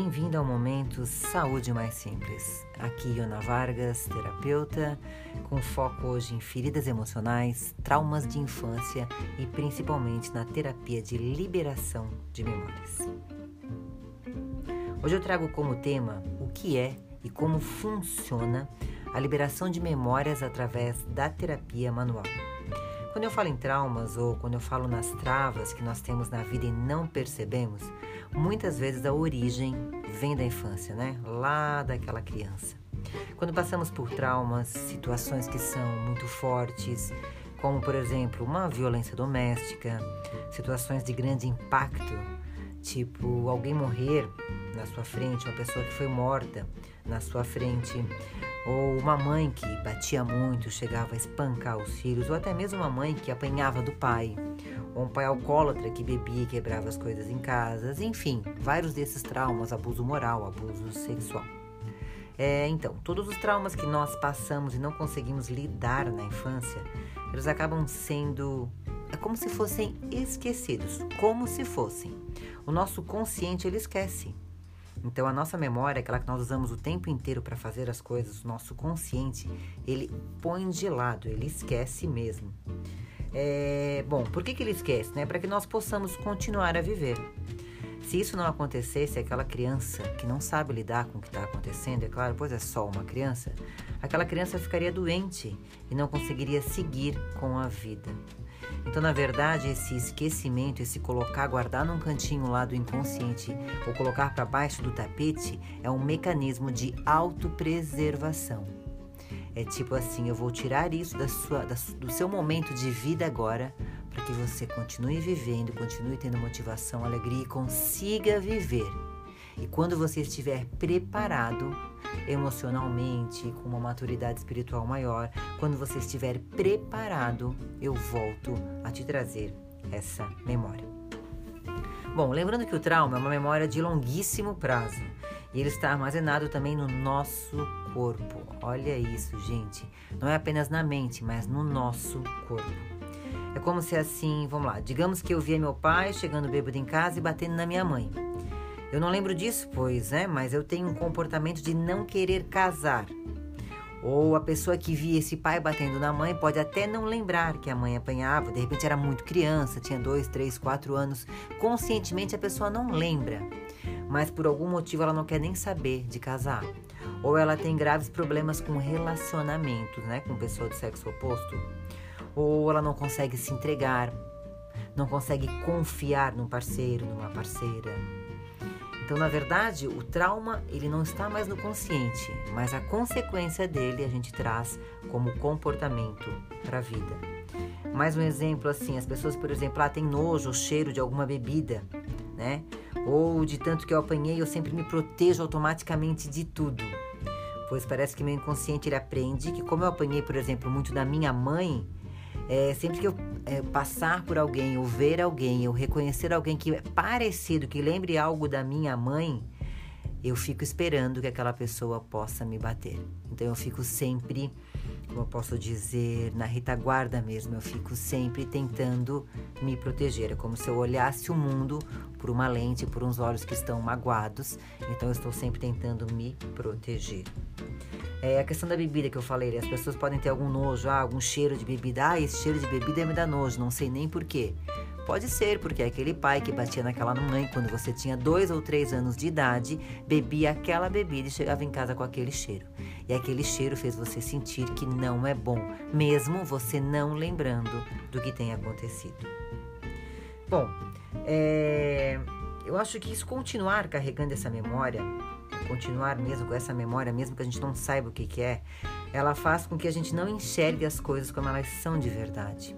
Bem-vindo ao momento Saúde Mais Simples. Aqui Iona Vargas, terapeuta, com foco hoje em feridas emocionais, traumas de infância e principalmente na terapia de liberação de memórias. Hoje eu trago como tema o que é e como funciona a liberação de memórias através da terapia manual. Quando eu falo em traumas ou quando eu falo nas travas que nós temos na vida e não percebemos, muitas vezes a origem vem da infância, né? Lá daquela criança. Quando passamos por traumas, situações que são muito fortes, como por exemplo uma violência doméstica, situações de grande impacto, tipo alguém morrer na sua frente, uma pessoa que foi morta na sua frente, ou uma mãe que batia muito, chegava a espancar os filhos, ou até mesmo uma mãe que apanhava do pai, ou um pai alcoólatra que bebia e quebrava as coisas em casa, enfim, vários desses traumas, abuso moral, abuso sexual. É, então, todos os traumas que nós passamos e não conseguimos lidar na infância, eles acabam sendo é como se fossem esquecidos, como se fossem. O nosso consciente ele esquece. Então a nossa memória, aquela que nós usamos o tempo inteiro para fazer as coisas, o nosso consciente, ele põe de lado, ele esquece mesmo. É, bom, por que, que ele esquece? Né? Para que nós possamos continuar a viver. Se isso não acontecesse, aquela criança que não sabe lidar com o que está acontecendo, é claro, pois é só uma criança, aquela criança ficaria doente e não conseguiria seguir com a vida. Então, na verdade, esse esquecimento, esse colocar, guardar num cantinho lá do inconsciente ou colocar para baixo do tapete é um mecanismo de autopreservação. É tipo assim, eu vou tirar isso da sua, da, do seu momento de vida agora para que você continue vivendo, continue tendo motivação, alegria e consiga viver. E quando você estiver preparado emocionalmente, com uma maturidade espiritual maior, quando você estiver preparado, eu volto a te trazer essa memória. Bom, lembrando que o trauma é uma memória de longuíssimo prazo e ele está armazenado também no nosso corpo. Olha isso, gente. Não é apenas na mente, mas no nosso corpo. É como se assim, vamos lá, digamos que eu via meu pai chegando bêbado em casa e batendo na minha mãe. Eu não lembro disso, pois, é, mas eu tenho um comportamento de não querer casar. Ou a pessoa que via esse pai batendo na mãe pode até não lembrar que a mãe apanhava, de repente era muito criança, tinha dois, três, quatro anos. Conscientemente a pessoa não lembra, mas por algum motivo ela não quer nem saber de casar. Ou ela tem graves problemas com relacionamentos, né, com pessoa do sexo oposto. Ou ela não consegue se entregar, não consegue confiar num parceiro, numa parceira então, na verdade, o trauma ele não está mais no consciente, mas a consequência dele a gente traz como comportamento para a vida. Mais um exemplo assim, as pessoas, por exemplo, ah, tem nojo cheiro de alguma bebida, né? Ou de tanto que eu apanhei, eu sempre me protejo automaticamente de tudo. Pois parece que meu inconsciente ele aprende que como eu apanhei, por exemplo, muito da minha mãe, é, sempre que eu é, passar por alguém, ou ver alguém, ou reconhecer alguém que é parecido, que lembre algo da minha mãe, eu fico esperando que aquela pessoa possa me bater. Então eu fico sempre, eu posso dizer, na retaguarda mesmo, eu fico sempre tentando me proteger. É como se eu olhasse o mundo por uma lente, por uns olhos que estão magoados. Então eu estou sempre tentando me proteger. É a questão da bebida que eu falei, as pessoas podem ter algum nojo, ah, algum cheiro de bebida. Ah, esse cheiro de bebida me dá nojo, não sei nem porquê. Pode ser, porque é aquele pai que batia naquela mãe quando você tinha dois ou três anos de idade, bebia aquela bebida e chegava em casa com aquele cheiro. E aquele cheiro fez você sentir que não é bom, mesmo você não lembrando do que tem acontecido. Bom, é, eu acho que isso continuar carregando essa memória continuar mesmo com essa memória, mesmo que a gente não saiba o que, que é, ela faz com que a gente não enxergue as coisas como elas são de verdade,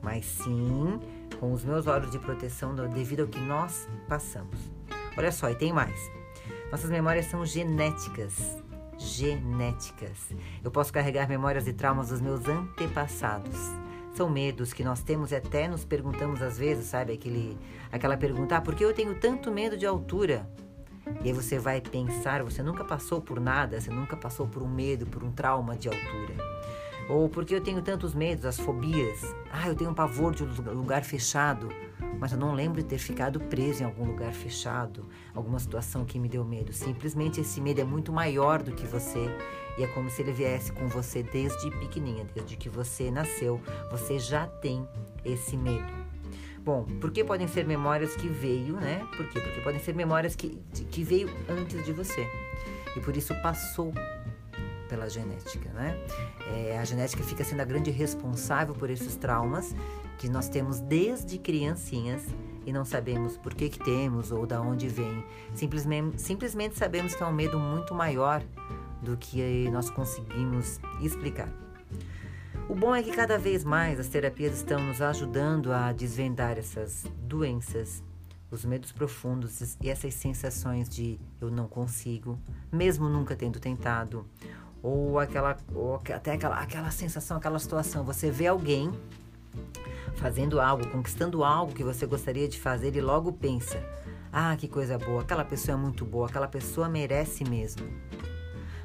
mas sim com os meus olhos de proteção devido ao que nós passamos. Olha só, e tem mais. Nossas memórias são genéticas. Genéticas. Eu posso carregar memórias e traumas dos meus antepassados. São medos que nós temos e até nos perguntamos às vezes, sabe? Aquele, aquela pergunta: ah, por que eu tenho tanto medo de altura? E aí você vai pensar, você nunca passou por nada, você nunca passou por um medo, por um trauma de altura. Ou porque eu tenho tantos medos, as fobias. Ah, eu tenho um pavor de um lugar fechado. mas eu não lembro de ter ficado preso em algum lugar fechado, alguma situação que me deu medo. Simplesmente esse medo é muito maior do que você e é como se ele viesse com você desde pequenininha, desde que você nasceu, você já tem esse medo. Bom, porque podem ser memórias que veio, né? Por quê? Porque podem ser memórias que, que veio antes de você e por isso passou pela genética, né? É, a genética fica sendo a grande responsável por esses traumas que nós temos desde criancinhas e não sabemos por que, que temos ou da onde vem. Simplesmente, simplesmente sabemos que é um medo muito maior do que nós conseguimos explicar. O bom é que cada vez mais as terapias estão nos ajudando a desvendar essas doenças, os medos profundos e essas sensações de eu não consigo, mesmo nunca tendo tentado, ou aquela ou até aquela, aquela sensação, aquela situação, você vê alguém fazendo algo, conquistando algo que você gostaria de fazer e logo pensa: "Ah, que coisa boa, aquela pessoa é muito boa, aquela pessoa merece mesmo".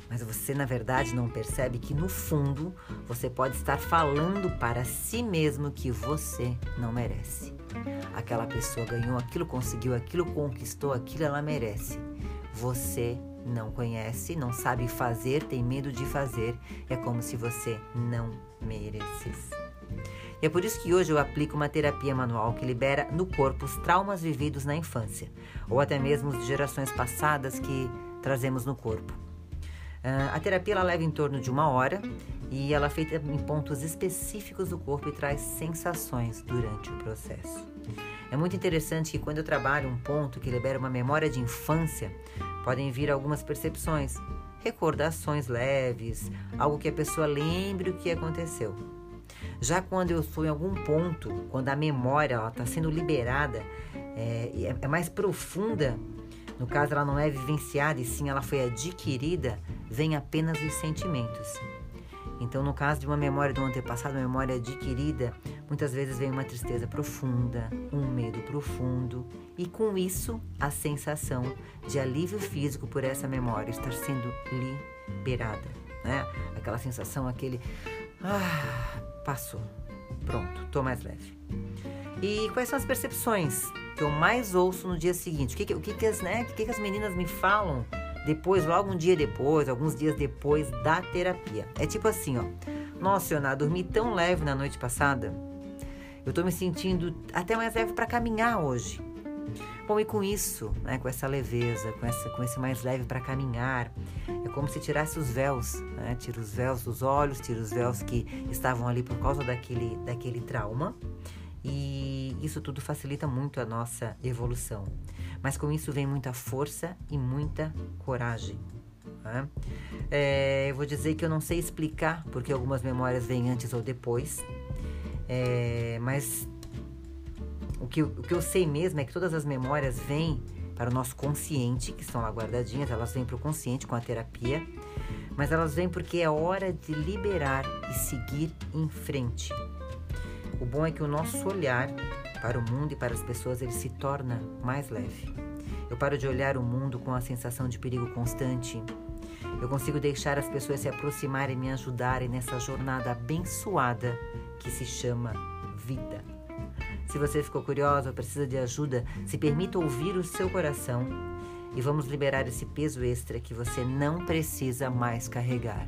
Mas você, na verdade, não percebe que no fundo você pode estar falando para si mesmo que você não merece. Aquela pessoa ganhou aquilo, conseguiu aquilo, conquistou aquilo, ela merece. Você não conhece, não sabe fazer, tem medo de fazer, é como se você não merecesse. E é por isso que hoje eu aplico uma terapia manual que libera no corpo os traumas vividos na infância, ou até mesmo de gerações passadas que trazemos no corpo. Uh, a terapia ela leva em torno de uma hora e ela é feita em pontos específicos do corpo e traz sensações durante o processo. É muito interessante que quando eu trabalho um ponto que libera uma memória de infância, podem vir algumas percepções, recordações leves, algo que a pessoa lembre o que aconteceu. Já quando eu estou em algum ponto, quando a memória está sendo liberada, é, é, é mais profunda, no caso ela não é vivenciada e sim ela foi adquirida, vem apenas os sentimentos. Então, no caso de uma memória do antepassado, uma memória adquirida, muitas vezes vem uma tristeza profunda, um medo profundo e com isso a sensação de alívio físico por essa memória estar sendo liberada, né? Aquela sensação, aquele ah, passou, pronto, tô mais leve. E quais são as percepções que eu mais ouço no dia seguinte? O que, o que, que, as, né, o que, que as meninas me falam depois, logo um dia depois, alguns dias depois da terapia. É tipo assim, ó. Nossa, Ioná, dormi tão leve na noite passada. Eu tô me sentindo até mais leve para caminhar hoje. Bom, e com isso, né, com essa leveza, com, essa, com esse mais leve para caminhar, é como se tirasse os véus, né? Tira os véus dos olhos, tira os véus que estavam ali por causa daquele, daquele trauma. E isso tudo facilita muito a nossa evolução. Mas com isso vem muita força e muita coragem. Né? É, eu vou dizer que eu não sei explicar porque algumas memórias vêm antes ou depois, é, mas o que, o que eu sei mesmo é que todas as memórias vêm para o nosso consciente, que estão lá guardadinhas, elas vêm para o consciente com a terapia, mas elas vêm porque é hora de liberar e seguir em frente. O bom é que o nosso olhar para o mundo e para as pessoas ele se torna mais leve. Eu paro de olhar o mundo com a sensação de perigo constante. Eu consigo deixar as pessoas se aproximarem e me ajudarem nessa jornada abençoada que se chama vida. Se você ficou curiosa ou precisa de ajuda, se permita ouvir o seu coração e vamos liberar esse peso extra que você não precisa mais carregar.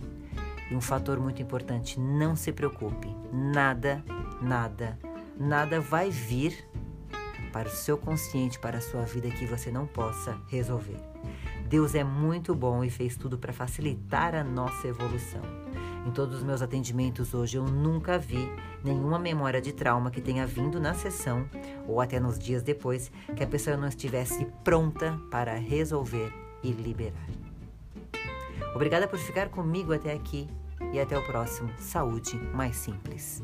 E um fator muito importante: não se preocupe, nada, nada nada vai vir para o seu consciente, para a sua vida que você não possa resolver. Deus é muito bom e fez tudo para facilitar a nossa evolução. Em todos os meus atendimentos hoje, eu nunca vi nenhuma memória de trauma que tenha vindo na sessão ou até nos dias depois que a pessoa não estivesse pronta para resolver e liberar. Obrigada por ficar comigo até aqui e até o próximo Saúde Mais Simples.